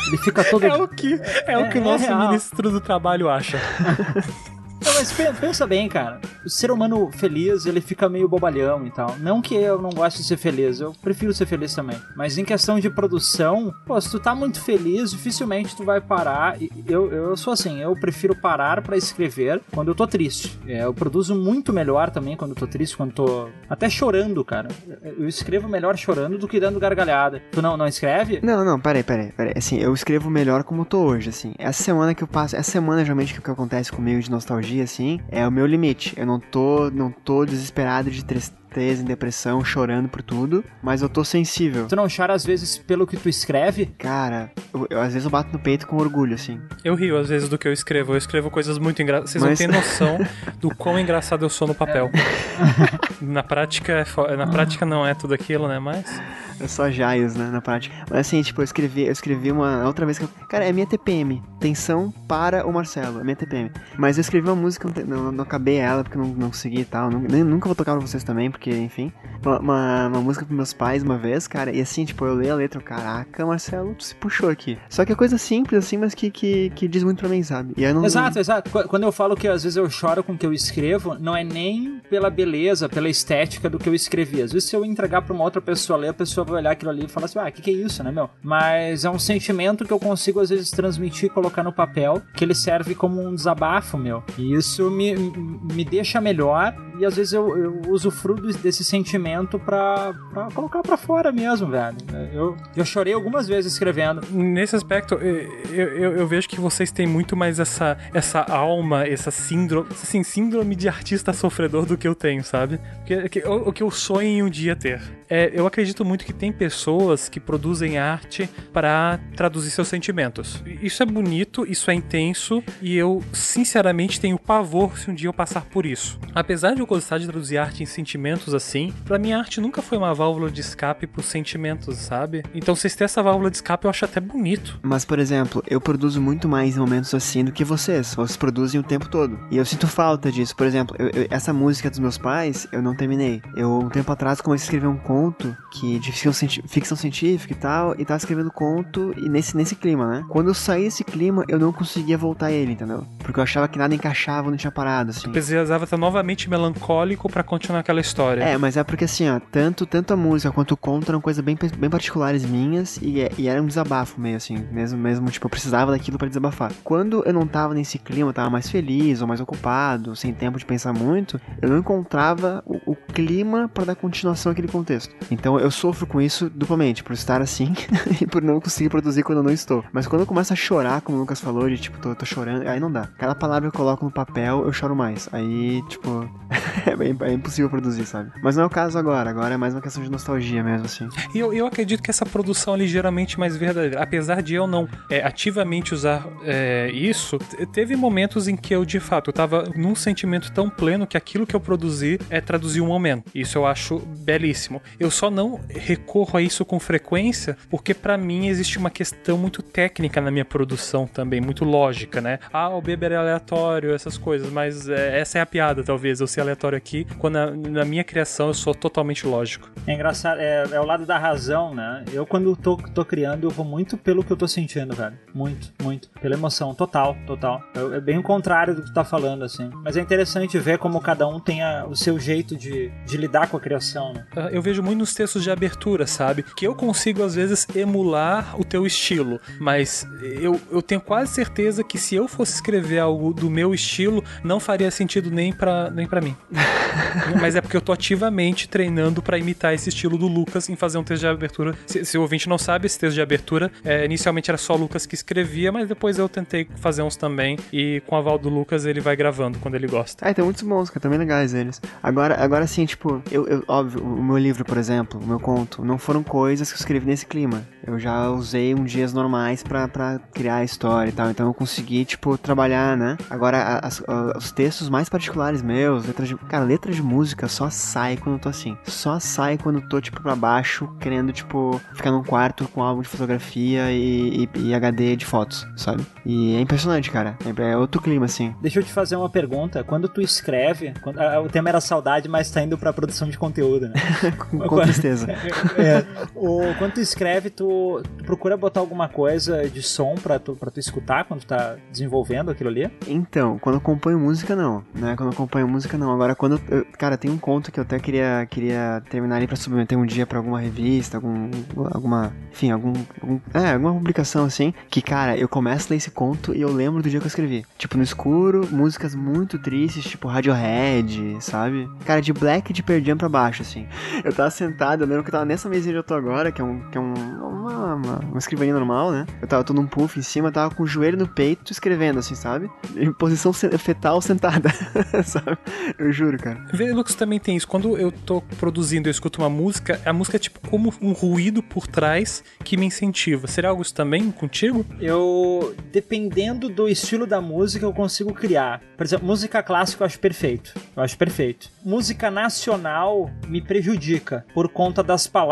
Ele fica todo. É o que, é, o que É- o nosso é real. ministro do trabalho acha. [LAUGHS] Não, mas pe- pensa bem, cara. O ser humano feliz, ele fica meio bobalhão e tal. Não que eu não goste de ser feliz, eu prefiro ser feliz também. Mas em questão de produção, pô, se tu tá muito feliz, dificilmente tu vai parar. Eu, eu sou assim, eu prefiro parar pra escrever quando eu tô triste. É, eu produzo muito melhor também quando eu tô triste, quando tô até chorando, cara. Eu escrevo melhor chorando do que dando gargalhada. Tu não, não escreve? Não, não, peraí, peraí, peraí. Assim, eu escrevo melhor como eu tô hoje, assim. Essa semana que eu passo, essa semana geralmente que, que acontece comigo de nostalgia, assim, é o meu limite. Eu não tô, não tô desesperado de tristeza, em depressão, chorando por tudo, mas eu tô sensível. Tu não chora às vezes pelo que tu escreve? Cara, eu, eu- às vezes eu bato no peito com orgulho, assim. Eu rio às vezes do que eu escrevo. Eu escrevo coisas muito engraçadas. Vocês Mas- não têm noção do quão engraçado eu sou no papel. [LAUGHS] Na prática, é fo- na prática não é tudo aquilo, né? Mas. Eu só jaios, né, na prática. Mas assim, tipo, eu escrevi, eu escrevi uma outra vez que eu... Cara, é minha TPM. Tensão para o Marcelo, é minha TPM. Mas eu escrevi uma música, não, não, não acabei ela porque não, não consegui e tal. Nem- nunca vou tocar pra vocês também, porque, enfim. Uma, uma, uma música pros meus pais uma vez, cara. E assim, tipo, eu leio a letra, caraca, Marcelo, tu se puxou aqui. Só que é coisa simples, assim, mas que, que, que diz muito pra mim, sabe? E aí não. Exato, exato. Qu- Quando eu falo que às vezes eu choro com o que eu escrevo, não é nem pela beleza, pela estética do que eu escrevi. Às vezes, se eu entregar pra uma outra pessoa ler, a pessoa vai olhar aquilo ali e falar assim: ah, o que, que é isso, né, meu? Mas é um sentimento que eu consigo, às vezes, transmitir e colocar no papel, que ele serve como um desabafo, meu. E isso me, me deixa melhor e às vezes eu, eu fruto desse sentimento pra, pra colocar pra fora mesmo, velho. Eu, eu chorei algumas vezes escrevendo. Nesse aspecto, eu, eu, eu vejo que vocês têm muito mais essa, essa alma, essa síndrome, assim, síndrome de artista sofredor do que eu tenho, sabe? Porque, que- o, o que eu sonho em um dia ter. É, eu acredito muito que tem pessoas que produzem arte para traduzir seus sentimentos. Isso é bonito, isso é intenso, e eu, sinceramente, tenho pavor se um dia eu passar por isso. Apesar de eu gostar de traduzir arte em sentimentos assim, pra mim a arte nunca foi uma válvula de escape pros sentimentos, sabe? Então vocês terem essa válvula de escape eu acho até bonito. Mas, por exemplo, eu produzo muito mais em momentos assim do que vocês. Vocês produzem o tempo todo. E eu sinto falta disso. Por exemplo, eu- eu- essa música dos meus pais, eu não terminei. Eu, um tempo atrás, comecei a escrever um conto que de ficção, ficção científica e tal, e tava escrevendo conto e nesse, nesse clima, né? Quando eu saí desse clima, eu não conseguia voltar a ele, entendeu? Porque eu achava que nada encaixava, não tinha parado, assim. Precisava estar novamente melancólico pra continuar aquela história. É, mas é porque assim, ó, tanto, tanto a música quanto o conto eram coisas bem, bem particulares minhas e, e era um desabafo meio assim, mesmo, mesmo, tipo, eu precisava daquilo pra desabafar. Quando eu não tava nesse clima, eu tava mais feliz ou mais ocupado, sem tempo de pensar muito, eu não encontrava o, o clima pra dar continuação àquele contexto. Então eu sofro com isso duplamente, por estar assim [LAUGHS] e por não conseguir produzir quando eu não estou. Mas quando eu começo a chorar, como o Lucas falou, de tipo, tô, tô chorando, aí não dá. Cada palavra eu coloco no papel, eu choro mais. Aí, tipo, [LAUGHS] é, bem, é impossível produzir, sabe? Mas não é o caso agora. Agora é mais uma questão de nostalgia mesmo, assim. E eu, eu acredito que essa produção é ligeiramente mais verdadeira. Apesar de eu não é, ativamente usar é, isso, teve momentos em que eu, de fato, eu tava num sentimento tão pleno que aquilo que eu produzi é traduzir um momento. Isso eu acho belíssimo. Eu só não recorro a isso com frequência porque para mim existe uma questão muito técnica na minha produção também, muito lógica, né? Ah, o Beber é aleatório, essas coisas, mas é, essa é a piada, talvez, eu ser aleatório aqui, quando na, na minha criação eu sou totalmente lógico. É engraçado, é, é, o lado da razão, né? Eu, quando tô, tô criando, eu vou muito pelo que eu tô sentindo, velho. Muito, muito. Pela emoção, total, total. É, é bem o contrário do que tu tá falando, assim. Mas é interessante ver como cada um tem a, o seu jeito de, de lidar com a criação, né? Ah, eu vejo muito nos textos de abertura, sabe? Que eu consigo, às vezes, emular o teu estilo, mas eu, eu tenho quase certeza que se eu fosse escrever algo do meu estilo, não faria sentido nem para nem pra mim. [LAUGHS] mas é porque eu tô ativamente treinando para imitar esse estilo do Lucas em fazer um texto de abertura. Se, se, o ouvinte não sabe, esse texto de abertura, é, inicialmente era só o Lucas que escrevia, mas depois eu tentei fazer uns também, e com a aval do Lucas ele vai gravando quando ele gosta. Ah, tem muitos bons, cara, também legais eles. Agora, agora sim, tipo, eu, eu, óbvio, o meu livro, por exemplo, o meu conto, não foram coisas que eu escrevi nesse clima. Eu já usei um dias normais para criar a história e tal, então eu consegui, tipo, trabalhar, né? Agora, as, os textos mais particulares meus, letras de. Cara, letra de música só sai quando eu tô assim. Só sai quando eu tô, tipo, pra baixo, querendo, tipo, ficar num quarto com álbum de fotografia e, e, e HD de fotos, sabe? E é impressionante, cara. É, é outro clima, assim. Deixa eu te fazer uma pergunta. Quando tu escreve, quando, ah, o tema era saudade, mas tá indo pra produção de conteúdo, né? [LAUGHS] com, com tristeza. [LAUGHS] é, [LAUGHS] o, quando tu escreve, tu, tu, procura botar alguma coisa de som pra tu, pra tu escutar quando tu tá desenvolvendo aquilo ali? Então, quando eu componho música, não. Né? Quando eu componho música, não. Agora, quando. Eu, cara, tem um conto que eu até queria, queria terminar ali pra submeter um dia pra alguma revista, algum, alguma. Enfim, algum, algum. É, alguma publicação assim. Que, cara, eu começo a ler esse conto e eu lembro do dia que eu escrevi. Tipo, no escuro, músicas muito tristes, tipo Radiohead, sabe? Cara, de Black de Pearl Jam pra baixo, assim. Eu tava sentado, eu lembro que eu tava nessa mesinha onde eu tô agora, que é, um, que é um, uma, uma, uma escrivaninha normal, né? Eu tava todo num puff em cima, tava com o joelho no peito escrevendo, assim, sabe? Em posição fetal sentada, [LAUGHS] sabe? Eu juro, cara. Vê, Lucas, também tem isso. Quando eu tô produzindo, eu escuto uma música, a música é tipo como um ruído por trás que me incentiva. Seria algo isso também contigo? Eu, dependendo do estilo da música, eu consigo criar. Por exemplo, música clássica eu acho perfeito. Eu acho perfeito. Música nacional me prejudica por conta das palavras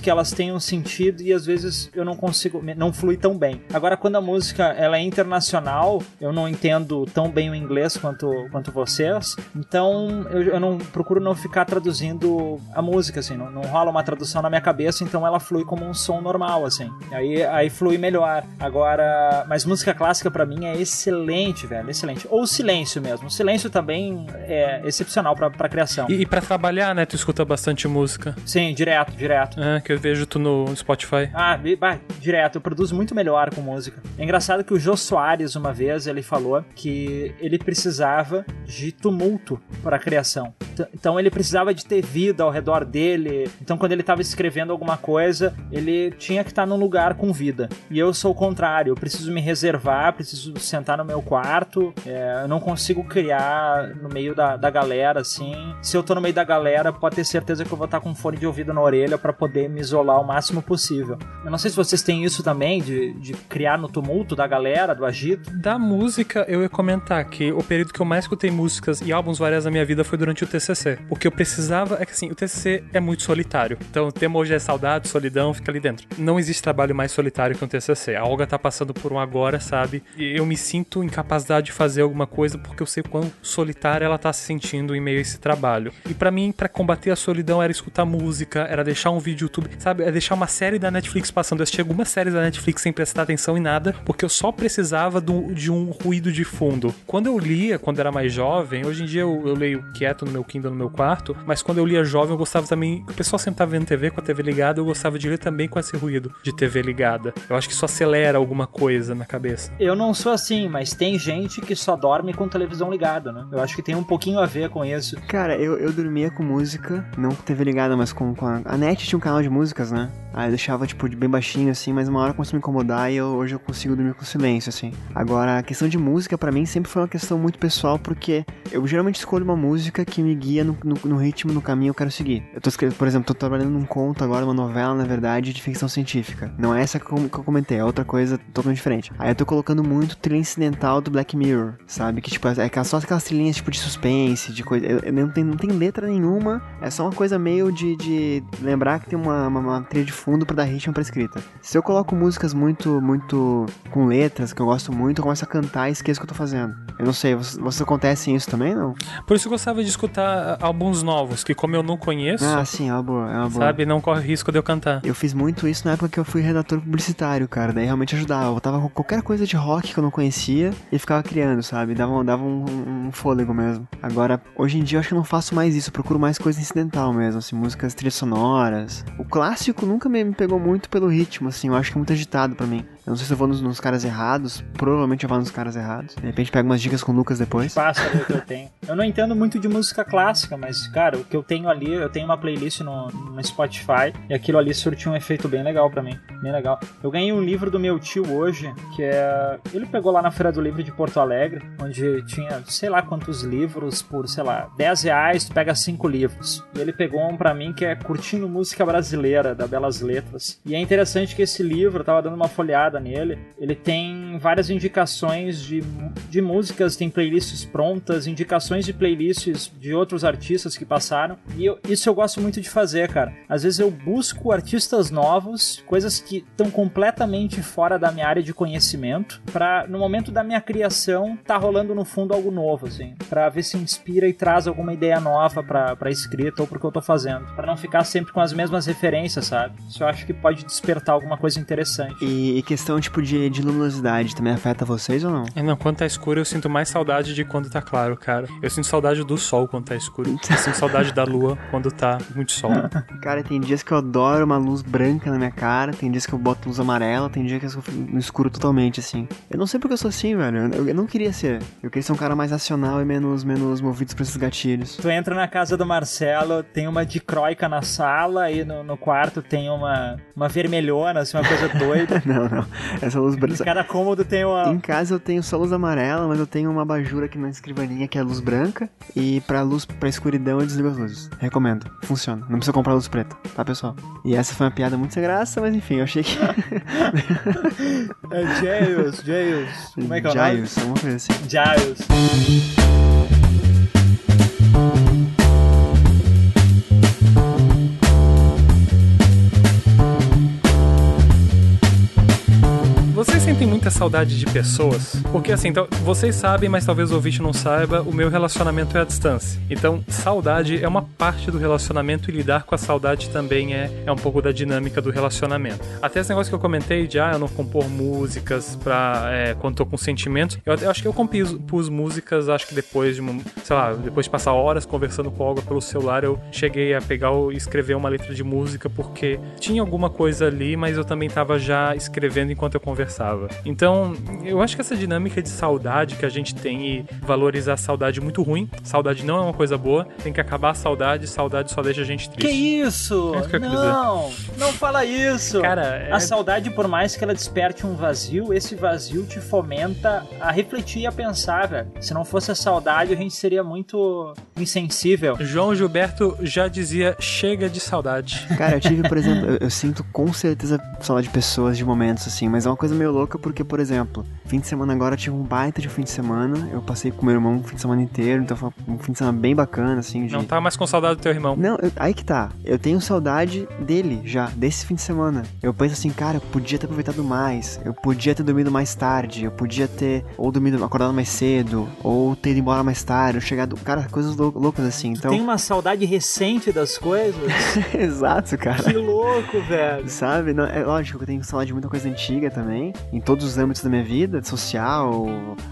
que elas um sentido e às vezes eu não consigo, não flui tão bem. Agora, quando a música ela é internacional, eu não entendo tão bem o inglês quanto, quanto vocês, então eu, eu não procuro não ficar traduzindo a música, assim, não, não rola uma tradução na minha cabeça, então ela flui como um som normal, assim. Aí, aí flui melhor. Agora, mas música clássica para mim é excelente, velho, excelente. Ou silêncio mesmo. O silêncio também é excepcional pra, pra criação. E, e para trabalhar, né, tu escuta bastante música? Sim, direto, direto. É, que eu vejo tu no Spotify. Ah, vai, direto. Eu produzo muito melhor com música. É engraçado que o Jô Soares, uma vez, ele falou que ele precisava de tumulto para a criação. Então ele precisava de ter vida ao redor dele. Então quando ele estava escrevendo alguma coisa, ele tinha que estar num lugar com vida. E eu sou o contrário. Eu preciso me reservar, preciso sentar no meu quarto. É, eu não consigo criar no meio da, da galera, assim. Se eu tô no meio da galera, pode ter certeza que eu vou estar com fone de ouvido na orelha para poder me isolar o máximo possível. Eu não sei se vocês têm isso também, de, de criar no tumulto da galera, do agito. Da música, eu ia comentar que o período que eu mais escutei músicas e álbuns várias na minha vida foi durante o TCC. Porque eu precisava, é que assim, o TCC é muito solitário. Então o tema hoje é saudade, solidão, fica ali dentro. Não existe trabalho mais solitário que um TCC. A Olga tá passando por um agora, sabe? E eu me sinto incapacidade de fazer alguma coisa porque eu sei quão solitária ela tá se sentindo em meio a esse trabalho. E para mim, para combater a solidão era escutar música, era deixar um vídeo YouTube, sabe? É deixar uma série da Netflix passando. Eu assisti algumas séries da Netflix sem prestar atenção em nada, porque eu só precisava do, de um ruído de fundo. Quando eu lia, quando era mais jovem, hoje em dia eu, eu leio quieto no meu Kindle, no meu quarto, mas quando eu lia jovem, eu gostava também. O pessoal sentava vendo TV com a TV ligada, eu gostava de ler também com esse ruído de TV ligada. Eu acho que isso acelera alguma coisa na cabeça. Eu não sou assim, mas tem gente que só dorme com televisão ligada, né? Eu acho que tem um pouquinho a ver com isso. Cara, eu, eu dormia com música, não com TV ligada, mas com, com a... a NET tinha um canal de músicas, né? Aí eu deixava, tipo, de bem baixinho, assim, mas uma hora começou a me incomodar e eu, hoje eu consigo dormir com silêncio, assim. Agora, a questão de música, para mim, sempre foi uma questão muito pessoal, porque eu geralmente escolho uma música que me guia no, no, no ritmo, no caminho eu quero seguir. Eu tô escrevendo, por exemplo, tô trabalhando num conto agora, uma novela, na verdade, de ficção científica. Não é essa que eu, que eu comentei, é outra coisa totalmente diferente. Aí eu tô colocando muito trilha incidental do Black Mirror, sabe? Que, tipo, é só aquelas trilhinhas, tipo, de suspense, de coisa. Eu, eu não, tem, não tem letra nenhuma, é só uma coisa meio de, de lembrar que tem uma, uma, uma trilha de fundo para dar ritmo pra escrita. Se eu coloco músicas muito, muito com letras, que eu gosto muito, eu começo a cantar e esqueço o que eu tô fazendo. Eu não sei, vocês, vocês acontecem isso também, não? Por isso eu gostava de escutar álbuns novos, que como eu não conheço. Ah, sim, é uma boa, é uma boa. Sabe, não corre risco de eu cantar. Eu fiz muito isso na época que eu fui redator publicitário, cara. Daí realmente ajudava. Eu tava com qualquer coisa de rock que eu não conhecia e ficava criando, sabe? Dava, dava um, um, fôlego mesmo. Agora, hoje em dia eu acho que eu não faço mais isso. Eu procuro mais coisa incidental mesmo, assim, músicas trilhas sonoras. O clássico nunca me pegou muito pelo ritmo, assim. Eu acho que é muito agitado para mim. Eu não sei se eu vou nos, nos, caras errados. Provavelmente eu vou nos caras errados. De repente pego umas dicas com o Lucas depois. Passa o que eu tenho. Eu não entendo muito de música clássica, mas, cara, o que eu tenho ali, eu tenho uma playlist no, no Spotify e aquilo ali surtiu um efeito bem legal para mim. Bem legal. Eu ganhei um livro do meu tio hoje, que é. Ele pegou lá na Feira do Livro de Porto Alegre, onde tinha sei lá quantos livros por, sei lá, 10 reais, tu pega 5 livros. E ele pegou um pra mim que é Curtindo Música Brasileira, da Belas Letras. E é interessante que esse livro, eu tava dando uma folhada nele, ele tem várias indicações de, de músicas, tem playlists prontas, indicações de playlists de outros artistas que passaram. E eu, isso eu gosto muito de fazer, cara. Às vezes eu busco artistas novos, coisas que estão completamente fora da minha área de conhecimento, para no momento da minha criação tá rolando no fundo algo novo, assim, para ver se inspira e traz alguma ideia nova pra escrita ou pro que eu tô fazendo, para não ficar sempre com as mesmas referências, sabe? Isso eu acho que pode despertar alguma coisa interessante. E, e questão, tipo, de, de luminosidade também afeta vocês ou não? É, não, quando tá escuro eu sinto mais saudade de quando tá claro, cara. Eu sinto saudade do sol quando tá escuro. Eu sinto saudade da lua quando tá muito sol. [LAUGHS] cara, tem dias que eu adoro uma luz branca na minha cara, tem dias que eu boto luz amarela, tem dias que eu fico no escuro totalmente, assim. Eu não sei porque eu sou assim, velho. Eu, eu não queria ser. Eu queria ser um cara mais racional e menos, menos movidos por esses gatilhos. Tu entra na casa do Marcelo, tem uma dicróica na sala e no, no quarto tem uma, uma vermelhona, assim, uma coisa doida. [LAUGHS] não, não. Essa luz branca. Cada cômodo tem uma. Em casa eu tenho só luz amarela, mas eu tenho uma abajur aqui na escrivaninha que é luz branca. E pra luz, pra escuridão eu desligo as luzes. Recomendo. Funciona. Não precisa comprar luz preta, tá, pessoal? E essa foi uma piada muito sem graça, mas enfim, eu achei que. [LAUGHS] é Jails, Jails. Como é que é o nome? Giles, alguma coisa assim. Giles. Muita saudade de pessoas? Porque assim, então, vocês sabem, mas talvez o ouvinte não saiba, o meu relacionamento é à distância. Então, saudade é uma parte do relacionamento e lidar com a saudade também é, é um pouco da dinâmica do relacionamento. Até esse negócio que eu comentei de, ah, eu não compor músicas pra, é, quando tô com sentimentos. Eu, eu acho que eu compus, pus músicas, acho que depois de, uma, sei lá, depois de passar horas conversando com algo pelo celular, eu cheguei a pegar e escrever uma letra de música porque tinha alguma coisa ali, mas eu também tava já escrevendo enquanto eu conversava. Então, eu acho que essa dinâmica de saudade que a gente tem e valorizar a saudade muito ruim. Saudade não é uma coisa boa, tem que acabar a saudade, saudade só deixa a gente triste. Que isso? É que não, não fala isso. Cara, é... a saudade, por mais que ela desperte um vazio, esse vazio te fomenta a refletir e a pensar, velho. Se não fosse a saudade, a gente seria muito insensível. João Gilberto já dizia: chega de saudade. Cara, eu tive, por exemplo, eu, eu sinto com certeza saudade de pessoas, de momentos, assim, mas é uma coisa meio louca porque, por exemplo, fim de semana agora eu tive um baita de fim de semana. Eu passei com meu irmão o fim de semana inteiro, então foi um fim de semana bem bacana, assim. De... Não tá mais com saudade do teu irmão. Não, eu, aí que tá. Eu tenho saudade dele já, desse fim de semana. Eu penso assim, cara, eu podia ter aproveitado mais. Eu podia ter dormido mais tarde. Eu podia ter ou dormido, acordado mais cedo, ou ter ido embora mais tarde, ou chegado. Cara, coisas loucas assim. Então... Tem uma saudade recente das coisas? [LAUGHS] Exato, cara. Que louco, velho. Sabe? Não, é lógico que eu tenho saudade de muita coisa antiga também em todos os âmbitos da minha vida, social,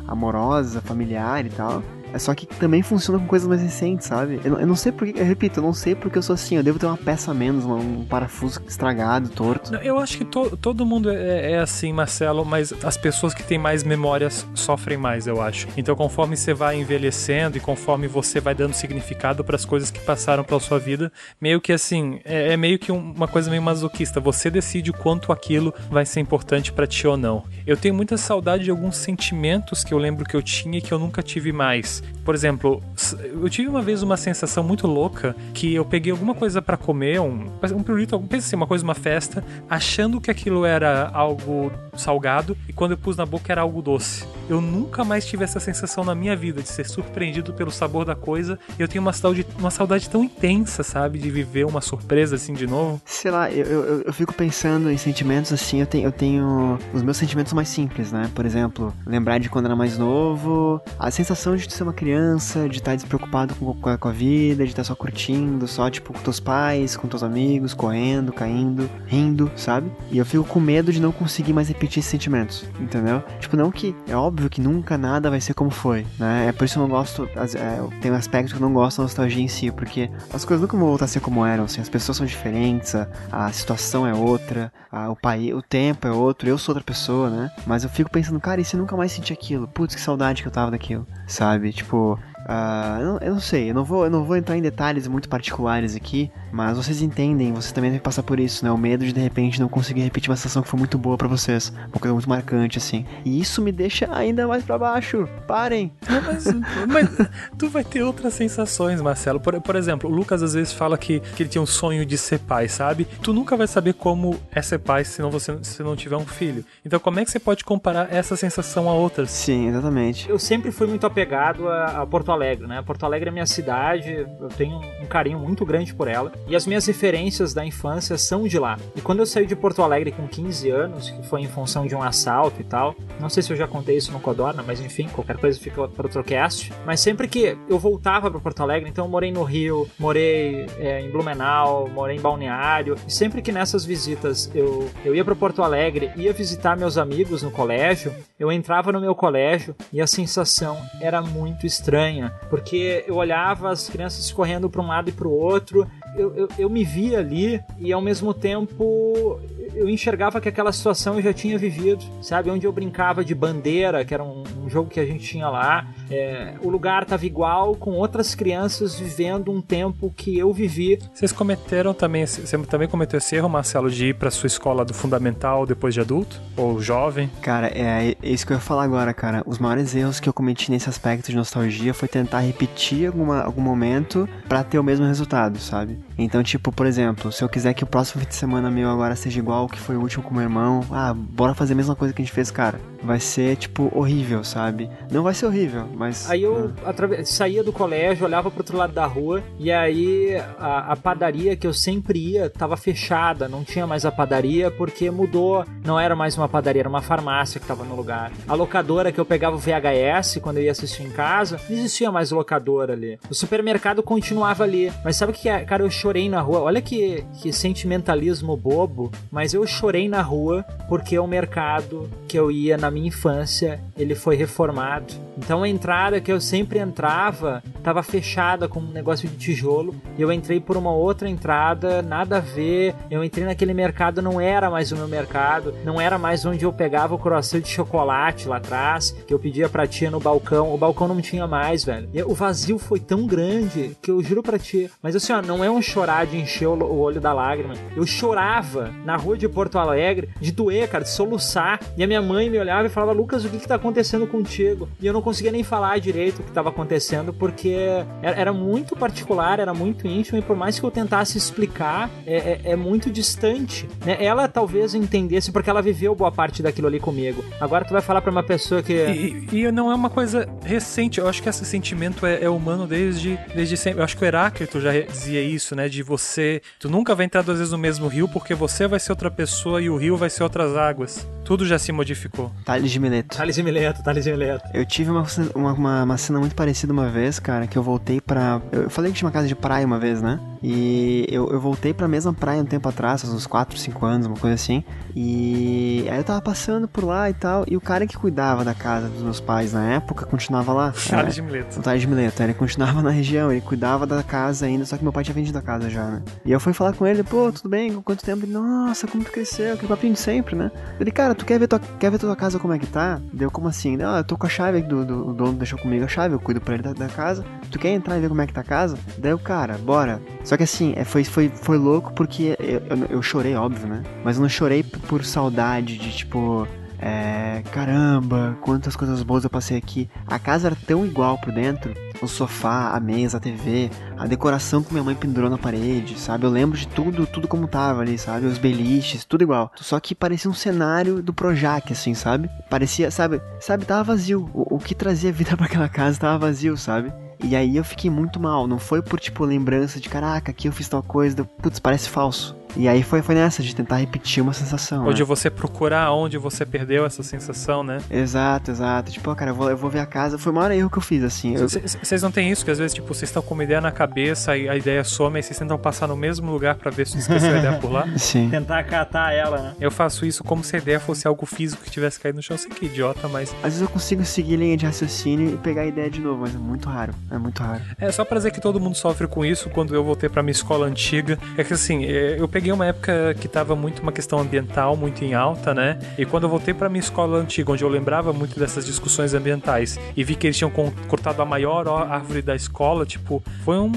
amorosa, familiar e tal. É só que também funciona com coisas mais recentes, sabe? Eu, eu não sei porque, eu repito, eu não sei porque eu sou assim. Eu devo ter uma peça a menos, um parafuso estragado, torto. Eu acho que to, todo mundo é, é, assim, Marcelo, mas as pessoas que têm mais memórias sofrem mais, eu acho. Então, conforme você vai envelhecendo e conforme você vai dando significado para as coisas que passaram pela sua vida, meio que assim, é, é meio que um, uma coisa meio masoquista. Você decide o quanto aquilo vai ser importante para ti ou não. Eu tenho muita saudade de alguns sentimentos que eu lembro que eu tinha e que eu nunca tive mais. Por exemplo, eu tive uma vez uma sensação muito louca que eu peguei alguma coisa para comer, um, um pirulito, pensa assim, uma coisa, uma festa, achando que aquilo era algo salgado e quando eu pus na boca era algo doce. Eu nunca mais tive essa sensação na minha vida de ser surpreendido pelo sabor da coisa. Eu tenho uma saudade, uma saudade tão intensa, sabe, de viver uma surpresa assim de novo. Sei lá, eu, eu, eu fico pensando em sentimentos assim, eu tenho, eu tenho os meus sentimentos mais simples, né? Por exemplo, lembrar de quando era mais novo, a sensação de ser uma criança, de estar despreocupado com, com a vida, de estar só curtindo, só tipo com teus pais, com teus amigos, correndo, caindo, rindo, sabe? E eu fico com medo de não conseguir mais repetir esses sentimentos, entendeu? Tipo, não que é óbvio que nunca nada vai ser como foi, né? É por isso que eu não gosto, é, tem um aspecto que eu não gosto da nostalgia em si, porque as coisas nunca vão voltar a ser como eram, assim, as pessoas são diferentes, a, a situação é outra, a, o país, o tempo é outro, eu sou outra pessoa, né? Mas eu fico pensando, cara, e se eu nunca mais sentir aquilo? Putz, que saudade que eu tava daquilo, sabe? Tipo, tipo, Uh, eu, não, eu, não, sei, eu não, vou, eu não vou entrar em detalhes muito particulares aqui, mas vocês entendem, vocês também devem passar por isso, né? O medo de de repente não conseguir repetir uma sensação que foi muito boa para vocês, uma coisa muito marcante, assim. E isso me deixa ainda mais para baixo. Parem! Mas, mas, tu vai ter outras sensações, Marcelo. Por, por exemplo, o Lucas às vezes fala que, que ele tinha um sonho de ser pai, sabe? Tu nunca vai saber como é ser pai se não você se não tiver um filho. Então, como é que você pode comparar essa sensação a outras? Sim, exatamente. Eu sempre fui muito apegado a, a Porto Alegre, né? Porto Alegre é minha cidade, eu tenho um carinho muito grande por ela. E as minhas referências da infância são de lá. E quando eu saí de Porto Alegre com 15 anos, que foi em função de um assalto e tal, não sei se eu já contei isso no Codorna, mas enfim, qualquer coisa fica para outro cast. Mas sempre que eu voltava para Porto Alegre, então eu morei no Rio, morei é, em Blumenau, morei em Balneário, e sempre que nessas visitas eu, eu ia para Porto Alegre, ia visitar meus amigos no colégio, eu entrava no meu colégio e a sensação era muito estranha, porque porque eu olhava as crianças correndo para um lado e para o outro, eu, eu, eu me via ali e ao mesmo tempo eu enxergava que aquela situação eu já tinha vivido, sabe? Onde eu brincava de bandeira, que era um, um jogo que a gente tinha lá. É, o lugar estava igual com outras crianças vivendo um tempo que eu vivi. Vocês cometeram também, você também cometeu esse erro, Marcelo, de ir para sua escola do fundamental depois de adulto? Ou jovem? Cara, é, é isso que eu ia falar agora, cara. Os maiores erros que eu cometi nesse aspecto de nostalgia foi tentar repetir alguma, algum momento para ter o mesmo resultado, sabe? Então, tipo, por exemplo, se eu quiser que o próximo fim de semana meu agora seja igual que foi o último com meu irmão, ah, bora fazer a mesma coisa que a gente fez, cara. Vai ser, tipo, horrível, sabe? Não vai ser horrível, mas. Aí eu ah. saía do colégio, olhava pro outro lado da rua, e aí a, a, padaria que eu sempre ia tava fechada, não tinha mais a padaria porque mudou, não era mais uma padaria, era uma farmácia que tava no lugar. A locadora que eu pegava o VHS quando eu ia assistir em casa, não existia mais locadora ali. O supermercado continuava ali, mas sabe o que é? Cara, eu chorei na rua. Olha que, que sentimentalismo bobo, mas eu chorei na rua porque o mercado que eu ia na minha infância, ele foi reformado. Então a entrada que eu sempre entrava estava fechada com um negócio de tijolo. E eu entrei por uma outra entrada, nada a ver. Eu entrei naquele mercado, não era mais o meu mercado, não era mais onde eu pegava o croissant de chocolate lá atrás, que eu pedia pra tia no balcão. O balcão não tinha mais, velho. E o vazio foi tão grande que eu juro pra ti. Mas assim, ó, não é um chorar de encher o olho da lágrima. Eu chorava na rua de Porto Alegre, de doer, cara, de soluçar. E a minha mãe me olhava e falava: Lucas, o que que tá acontecendo contigo? E eu não conseguia nem falar direito o que estava acontecendo, porque era muito particular, era muito íntimo, e por mais que eu tentasse explicar, é, é, é muito distante. Né? Ela talvez entendesse, porque ela viveu boa parte daquilo ali comigo. Agora tu vai falar para uma pessoa que. E, e, não é uma coisa recente, eu acho que esse sentimento é, é humano desde, desde sempre. Eu acho que o Heráclito já dizia isso, né? De você. Tu nunca vai entrar duas vezes no mesmo rio porque você vai ser outra pessoa e o rio vai ser outras águas. Tu Tudo já se modificou. Thales de Mileto. Thales de Mileto, Thales de Mileto. Eu tive uma, uma, uma, uma cena muito parecida uma vez, cara, que eu voltei pra. Eu falei que tinha uma casa de praia uma vez, né? E eu, eu voltei pra mesma praia um tempo atrás, uns 4, 5 anos, uma coisa assim. E aí eu tava passando por lá e tal. E o cara que cuidava da casa dos meus pais na época continuava lá. Thales de Mileto. O Thales de Mileto, ele continuava na região, ele cuidava da casa ainda, só que meu pai tinha vendido a casa já, né? E eu fui falar com ele, pô, tudo bem? Com quanto tempo? Ele, nossa, como tu cresceu, aquele papinho de sempre, né? Ele, cara, tu quer ver tua, quer ver tua casa como é que tá? Deu como assim? Ah, eu tô com a chave do, do o dono deixou comigo a chave, eu cuido pra ele da, da, casa. Tu quer entrar e ver como é que tá a casa? Daí o cara, bora. Só que assim, é, foi, foi, foi louco porque eu, eu, eu chorei, óbvio, né? Mas eu não chorei por saudade de tipo. É, caramba, quantas coisas boas eu passei aqui. A casa era tão igual por dentro. O sofá, a mesa, a TV, a decoração que minha mãe pendurou na parede, sabe? Eu lembro de tudo, tudo como tava ali, sabe? Os beliches, tudo igual. Só que parecia um cenário do Projac, assim, sabe? Parecia, sabe? Sabe, tava vazio. O, o que trazia vida [LAUGHS] para aquela casa tava vazio, sabe? E aí eu fiquei muito mal. Não foi por, tipo, lembrança de caraca, aqui eu fiz tal coisa. Putz, parece falso. E aí foi, foi nessa, de tentar repetir uma sensação. Ou né? de você procurar onde você perdeu essa sensação, né? Exato, exato. Tipo, ó, cara, eu vou, eu vou ver a casa. Foi o maior erro que eu fiz, assim. Eu... Vocês não tem isso, que às vezes, tipo, vocês estão com uma ideia na cabeça e a ideia some, aí vocês tentam passar no mesmo lugar para ver se esqueceu a ideia por lá? [LAUGHS] Sim. Tentar catar ela, né? Eu faço isso como se a ideia fosse algo físico que tivesse caído no chão. Eu sei que idiota, mas. Às vezes eu consigo seguir linha de raciocínio e pegar a ideia de novo, mas é muito raro. É muito raro. É só pra dizer que todo mundo sofre com isso quando eu voltei pra minha escola antiga. É que assim, eu peguei uma época que tava muito uma questão ambiental muito em alta, né? E quando eu voltei para minha escola antiga, onde eu lembrava muito dessas discussões ambientais e vi que eles tinham cortado a maior árvore da escola, tipo, foi um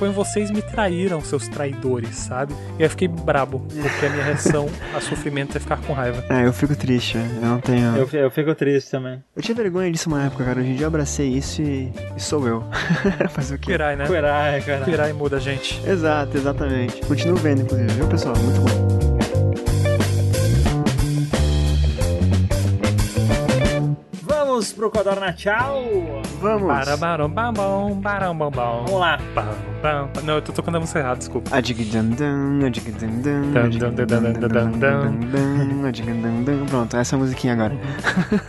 foi um vocês me traíram, seus traidores, sabe? E eu fiquei brabo, porque a minha reação a sofrimento é ficar com raiva. É, eu fico triste, eu não tenho. Eu, eu fico triste também. Eu tinha vergonha disso uma época, cara. Hoje em dia eu abracei isso e, e sou eu. [LAUGHS] Fazer o quê? Pirai, né? Pirai, cara. Pirai muda a gente. Exato, exatamente. Continuo vendo, inclusive, viu, pessoal? Muito bom. Vamos pro Codorna Tchau? Vamos. Barabaram, bambom, baram, bambom. Vamos lá. Não, eu tô tocando a música errada, desculpa. Pronto, essa é a musiquinha agora.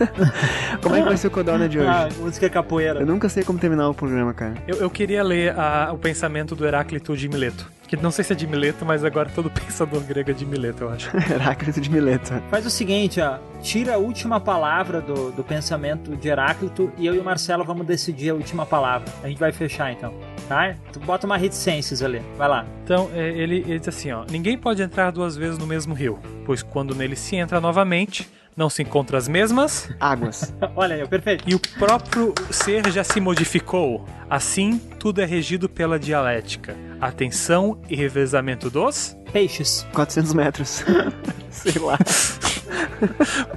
[LAUGHS] como é que vai ser o Codorna de hoje? Ah, música capoeira. Eu nunca sei como terminar o programa, cara. Eu, eu queria ler a- o pensamento do Heráclito de Mileto. Que não sei se é de Mileto, mas agora todo [LAUGHS] pensador grego é de Mileto, eu acho. [LAUGHS] Heráclito de Mileto. Faz o seguinte, ó. Tira a última palavra do, do pensamento de Heráclito e eu e o Marcelo vamos decidir a última palavra. A gente vai fechar então. Tá? Tu bota uma reticências ali. Vai lá. Então, é, ele, ele diz assim, ó. Ninguém pode entrar duas vezes no mesmo rio, pois quando nele se entra novamente, não se encontra as mesmas, Águas. [LAUGHS] Olha aí, perfeito. e o próprio ser já se modificou. Assim, tudo é regido pela dialética, atenção e revezamento dos... Peixes. 400 metros. [LAUGHS] sei lá.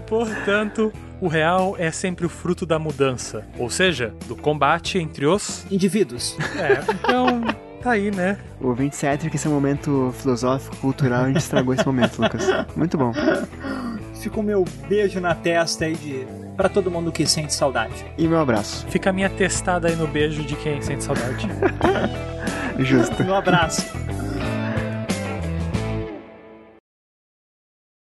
Portanto, o real é sempre o fruto da mudança, ou seja, do combate entre os... Indivíduos. É, então... Tá aí, né? O 27 que esse é um momento filosófico, cultural, a gente estragou esse momento, Lucas. Muito bom. Fica o meu beijo na testa aí de. Pra todo mundo que sente saudade. E meu abraço. Fica a minha testada aí no beijo de quem sente saudade. [LAUGHS] Justo. [LAUGHS] Um abraço.